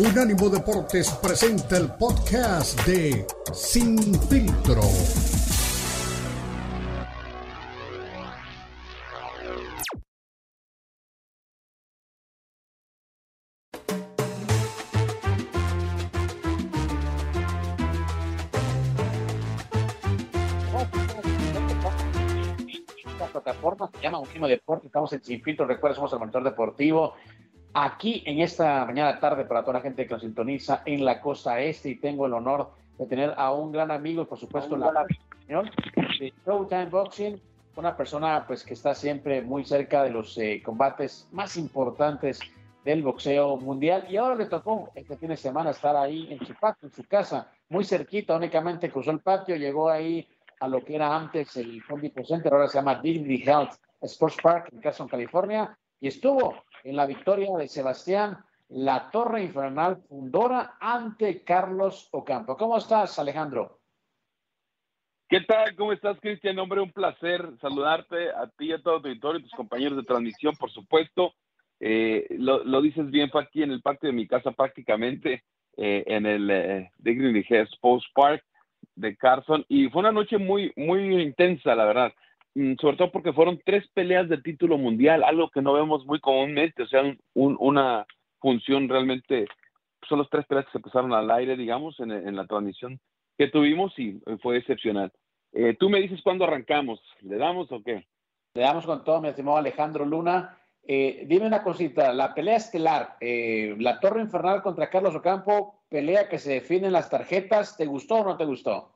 Unánimo Deportes presenta el podcast de Sin Filtro. plataforma se llama Unánimo Deportes, estamos en Sin Filtro, recuerda, somos el monitor deportivo aquí en esta mañana tarde para toda la gente que nos sintoniza en la costa este y tengo el honor de tener a un gran amigo, por supuesto, la de Showtime Boxing, una persona pues que está siempre muy cerca de los eh, combates más importantes del boxeo mundial. Y ahora le tocó este fin de semana estar ahí en su patio, en su casa, muy cerquita, únicamente cruzó el patio, llegó ahí a lo que era antes el Home Depot Center, ahora se llama Dignity Health Sports Park en Carson, California, y estuvo en la victoria de Sebastián La Torre Infernal Fundora ante Carlos Ocampo. ¿Cómo estás, Alejandro? ¿Qué tal? ¿Cómo estás, Cristian? Hombre, un placer saludarte a ti, a todo tu auditorio y tus compañeros de transmisión, por supuesto. Eh, lo, dices bien, fue aquí en el parque de mi casa prácticamente, eh, en el eh, Dignity Sports Park de Carson, y fue una noche muy, muy intensa, la verdad. Mm, sobre todo porque fueron tres peleas de título mundial, algo que no vemos muy comúnmente, o sea, una función realmente, son los tres peleas que se pasaron al aire, digamos, en, la transmisión que tuvimos y fue excepcional. Eh, tú me dices cuándo arrancamos, ¿le damos o qué? Le damos con todo, mi estimado Alejandro Luna. Eh, dime una cosita, la pelea estelar, eh, la Torre Infernal contra Carlos Ocampo, pelea que se define en las tarjetas, ¿te gustó o no te gustó?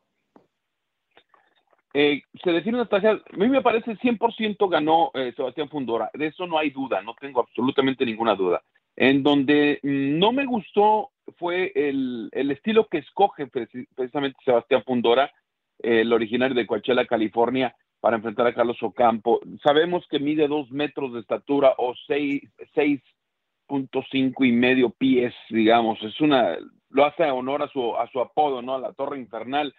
Eh, se define una a mí me parece 100% ganó eh, Sebastián Fundora, de eso no hay duda, no tengo absolutamente ninguna duda. En donde no me gustó fue el, estilo que escoge precisamente Sebastián Fundora, el originario de Coachella, California, para enfrentar a Carlos Ocampo. Sabemos que mide dos metros de estatura o seis, punto cinco y medio pies, digamos. Es una, lo hace honor a su, a su apodo, ¿no? A la Torre Infernal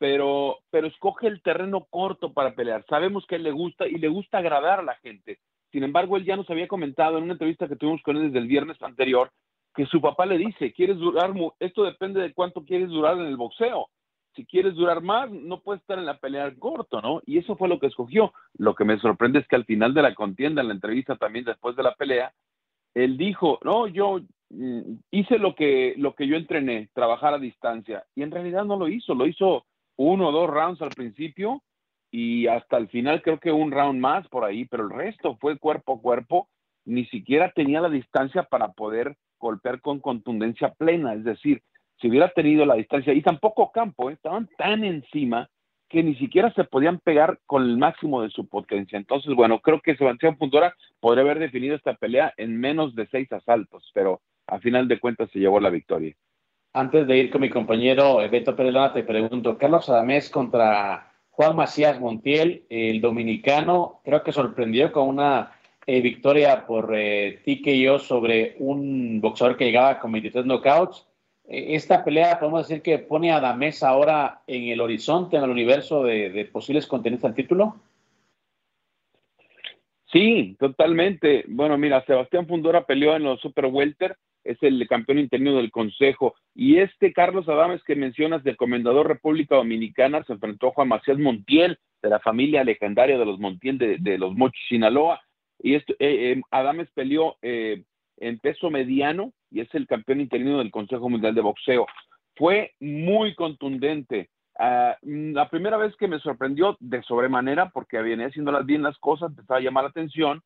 pero, pero escoge el terreno corto para pelear. Sabemos que a él le gusta y le gusta agradar a la gente. Sin embargo, él ya nos había comentado en una entrevista que tuvimos con él desde el viernes anterior que su papá le dice, quieres durar, esto depende de cuánto quieres durar en el boxeo. Si quieres durar más, no puedes estar en la pelea corto, ¿no? Y eso fue lo que escogió. Lo que me sorprende es que al final de la contienda, en la entrevista también después de la pelea, él dijo, no, yo mm, hice lo que, lo que yo entrené, trabajar a distancia. Y en realidad no lo hizo, lo hizo uno o dos rounds al principio y hasta el final creo que un round más por ahí, pero el resto fue cuerpo a cuerpo, ni siquiera tenía la distancia para poder golpear con contundencia plena, es decir, si hubiera tenido la distancia, y tampoco campo, ¿eh? estaban tan encima que ni siquiera se podían pegar con el máximo de su potencia. Entonces, bueno, creo que Sebastián Puntora podría haber definido esta pelea en menos de seis asaltos, pero a final de cuentas se llevó la victoria. Antes de ir con mi compañero Beto Pérez te pregunto, Carlos Adamés contra Juan Macías Montiel, el dominicano, creo que sorprendió con una eh, victoria por eh, TKO sobre un boxeador que llegaba con 23 knockouts. Eh, esta pelea podemos decir que pone a ahora en el horizonte, en el universo de, posibles contenidos al título. Sí, totalmente. Bueno, mira, Sebastián Fundora peleó en los Super Welter es el campeón interino del Consejo. Y este Carlos Adames que mencionas del Comendador República Dominicana se enfrentó a Juan Macías Montiel, de la familia legendaria de los Montiel de, los Mochis Sinaloa. Y esto, eh, eh, Adames peleó eh, en peso mediano y es el campeón interino del Consejo Mundial de Boxeo. Fue muy contundente. Ah, la primera vez que me sorprendió de sobremanera, porque venía haciendo bien las cosas, empezaba a llamar la atención,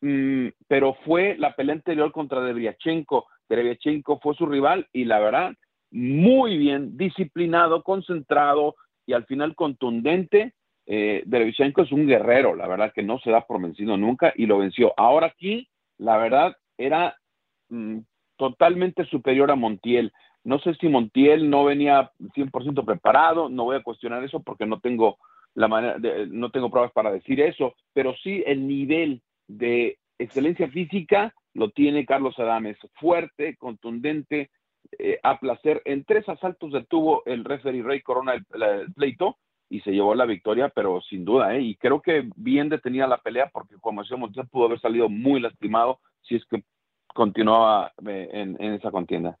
Mm, pero fue la pelea anterior contra Debriachenko. Debriachenko fue su rival y la verdad, muy bien, disciplinado, concentrado y al final contundente. Eh, es un guerrero, la verdad que no se da por vencido nunca y lo venció. Ahora aquí, la verdad, era mm, totalmente superior a Montiel. No sé si Montiel no venía 100% preparado, no voy a cuestionar eso porque no tengo la manera, no tengo pruebas para decir eso, pero sí el nivel de excelencia física lo tiene Carlos Adames, fuerte, contundente, eh, a placer. En tres asaltos detuvo el referee Rey Corona el, pleito y se llevó la victoria, pero sin duda, ¿eh? y creo que bien detenida la pelea porque como decía Montiel pudo haber salido muy lastimado si es que continuaba eh, en, esa contienda.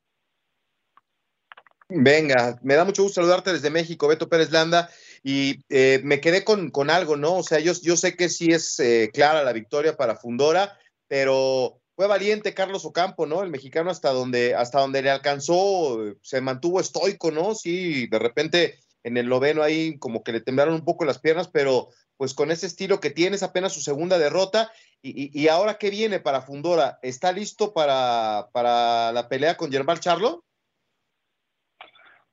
Venga, me da mucho gusto saludarte desde México, Beto Pérez Landa, y eh, me quedé con, con, algo, ¿no? O sea, yo, yo sé que sí es eh, clara la victoria para Fundora, pero fue valiente Carlos Ocampo, ¿no? El mexicano hasta donde, hasta donde le alcanzó, se mantuvo estoico, ¿no? Sí, de repente en el noveno ahí como que le temblaron un poco las piernas, pero pues con ese estilo que tiene, es apenas su segunda derrota. Y, y, ahora qué viene para Fundora? ¿Está listo para, para la pelea con Germán Charlo?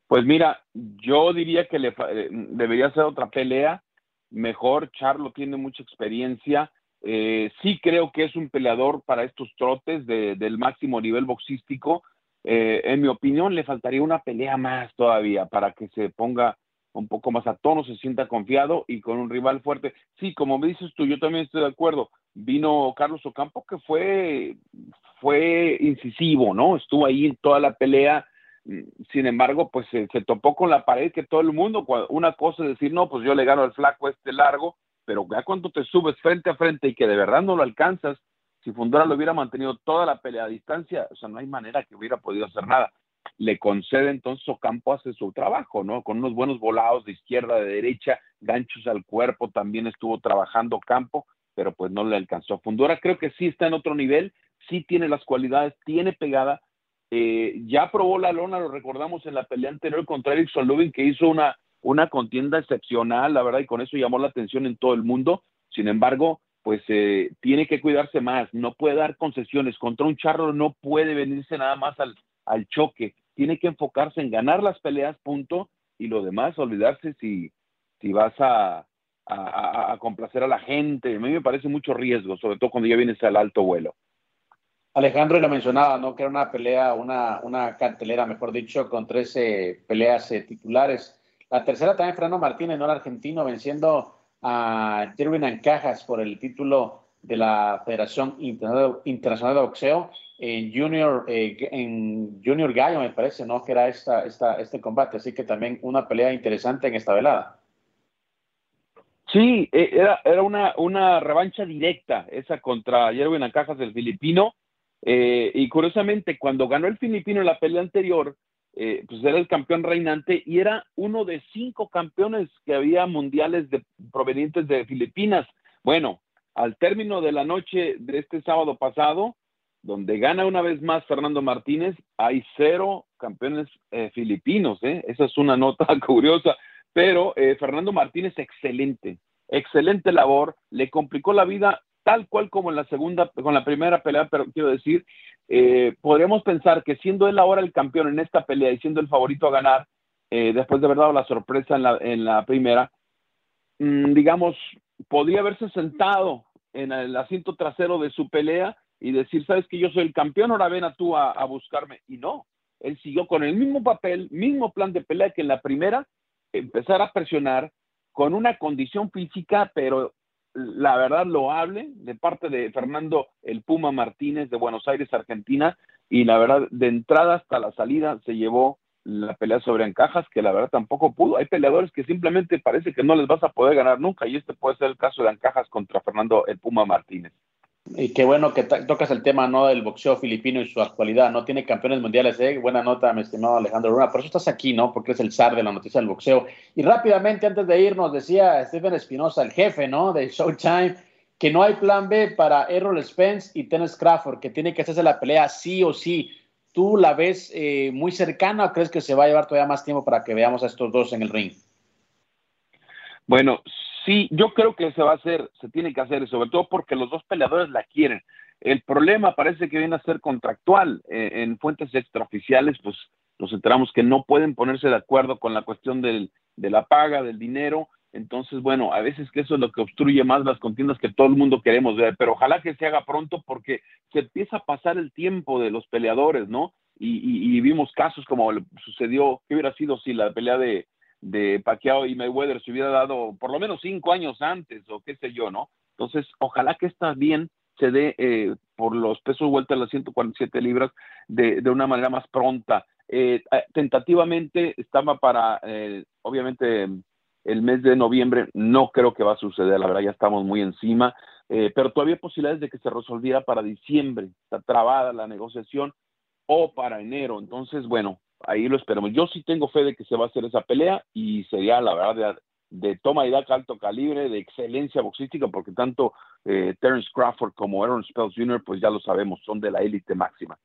Pues mira, yo diría que le, eh, debería ser otra pelea. Mejor, Charlo tiene mucha experiencia. Eh, sí creo que es un peleador para estos trotes de, del máximo nivel boxístico. Eh, en mi opinión, le faltaría una pelea más todavía para que se ponga un poco más a tono, se sienta confiado y con un rival fuerte. Sí, como me dices tú, yo también estoy de acuerdo. Vino Carlos Ocampo que fue, fue incisivo, ¿no? Estuvo ahí en toda la pelea sin embargo, pues se, topó con la pared que todo el mundo, una cosa es decir, no, pues yo le gano al flaco este largo, pero ya cuando te subes frente a frente y que de verdad no lo alcanzas, si Fundora lo hubiera mantenido toda la pelea a distancia, o sea, no hay manera que hubiera podido hacer nada. Le concede entonces Ocampo hace su trabajo, ¿no? Con unos buenos volados de izquierda, de derecha, ganchos al cuerpo, también estuvo trabajando Campo, pero pues no le alcanzó. Fundora creo que sí está en otro nivel, sí tiene las cualidades, tiene pegada, eh, ya probó la lona, lo recordamos en la pelea anterior contra Erickson Lubin, que hizo una, una contienda excepcional, la verdad, y con eso llamó la atención en todo el mundo. Sin embargo, pues eh, tiene que cuidarse más, no puede dar concesiones. Contra un charro no puede venirse nada más al, al choque. Tiene que enfocarse en ganar las peleas, punto, y lo demás, olvidarse si, si vas a, a, a complacer a la gente. A mí me parece mucho riesgo, sobre todo cuando ya vienes al alto vuelo. Alejandro lo mencionaba, ¿no? Que era una pelea, una, una cartelera, mejor dicho, con 13 peleas eh, titulares. La tercera también Fernando Martínez, ¿no? El argentino, venciendo a Jerwin Ancajas por el título de la Federación Internacional de Boxeo en Junior, eh, en Junior Gallo, me parece, ¿no? Que era esta, esta, este combate. Así que también una pelea interesante en esta velada. Sí, e, era, era una, una revancha directa esa contra Jerwin Ancajas, del filipino eh, y curiosamente, cuando ganó el filipino en la pelea anterior, eh, pues era el campeón reinante y era uno de cinco campeones que había mundiales de, provenientes de Filipinas. Bueno, al término de la noche de este sábado pasado, donde gana una vez más Fernando Martínez, hay cero campeones eh, filipinos. Esa es una nota curiosa. Pero Fernando Martínez, excelente, excelente labor, le complicó la vida tal cual como en la segunda, con la primera pelea, pero quiero decir, eh, podríamos pensar que siendo él ahora el campeón en esta pelea y siendo el favorito a ganar, eh, después de haber dado la sorpresa en la, en la primera, mm, digamos, podría haberse sentado en el asiento trasero de su pelea y decir, sabes que yo soy el campeón, ahora ven a tú a, a buscarme. Y no, él siguió con el mismo papel, mismo plan de pelea que en la primera, empezar a presionar con una condición física, pero la verdad loable de parte de Fernando el Puma Martínez de Buenos Aires, Argentina, y la verdad de entrada hasta la salida se llevó la pelea sobre encajas, que la verdad tampoco pudo. Hay peleadores que simplemente parece que no les vas a poder ganar nunca, y este puede ser el caso de encajas contra Fernando el Puma Martínez. Y qué bueno que tocas el tema ¿no? del boxeo filipino y su actualidad. No tiene campeones mundiales, ¿eh? Buena nota, mi estimado Alejandro Luna. Por eso estás aquí, ¿no? Porque es el zar de la noticia del boxeo. Y rápidamente, antes de irnos, decía Stephen Espinosa, el jefe, ¿no? De Showtime, que no hay plan B para Errol Spence y Tennis Crawford, que tiene que hacerse la pelea sí o sí. ¿Tú la ves eh, muy cercana o crees que se va a llevar todavía más tiempo para que veamos a estos dos en el ring? Bueno, Sí, yo creo que se va a hacer, se tiene que hacer, sobre todo porque los dos peleadores la quieren. El problema parece que viene a ser contractual. Eh, en fuentes extraoficiales, pues nos enteramos que no pueden ponerse de acuerdo con la cuestión del, de la paga, del dinero. Entonces, bueno, a veces que eso es lo que obstruye más las contiendas que todo el mundo queremos ver, pero ojalá que se haga pronto porque se empieza a pasar el tiempo de los peleadores, ¿no? Y, y vimos casos como sucedió, ¿qué hubiera sido si la pelea de, de Pacquiao y Mayweather se hubiera dado por lo menos cinco años antes o qué sé yo, ¿no? Entonces, ojalá que esta bien se dé eh, por los pesos vuelta a las 147 libras de, de una manera más pronta. Eh, eh, tentativamente estaba para, obviamente, el mes de noviembre, no creo que va a suceder, la verdad ya estamos muy encima, pero todavía hay posibilidades de que se resolviera para diciembre, está trabada la negociación, o para enero. Entonces, bueno, ahí lo esperamos. Yo sí tengo fe de que se va a hacer esa pelea y sería la verdad de, toma y daca alto calibre, de excelencia boxística, porque tanto eh, Terence Crawford como Aaron Spells Jr., pues ya lo sabemos, son de la élite máxima.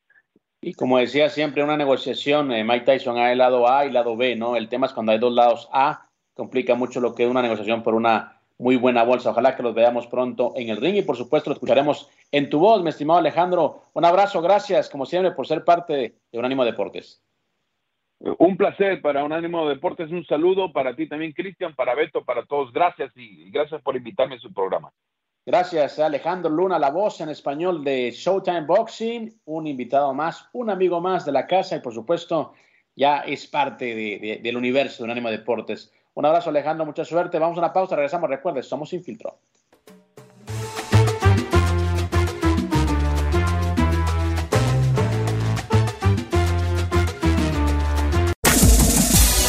Y como decía siempre, una negociación, eh, Mike Tyson hay lado A y lado B, ¿no? El tema es cuando hay dos lados A, complica mucho lo que es una negociación por una muy buena bolsa. Ojalá que los veamos pronto en el ring y por supuesto lo escucharemos en tu voz, mi estimado Alejandro. Un abrazo, gracias como siempre por ser parte de Unánimo Deportes. Un placer para Unánimo Deportes, un saludo para ti también, Cristian, para Beto, para todos. Gracias y gracias por invitarme a su programa. Gracias, Alejandro Luna, la voz en español de Showtime Boxing, un invitado más, un amigo más de la casa y por supuesto ya es parte del universo de Unánimo Deportes. Un abrazo, Alejandro, mucha suerte. Vamos a una pausa, regresamos. Recuerde, somos sin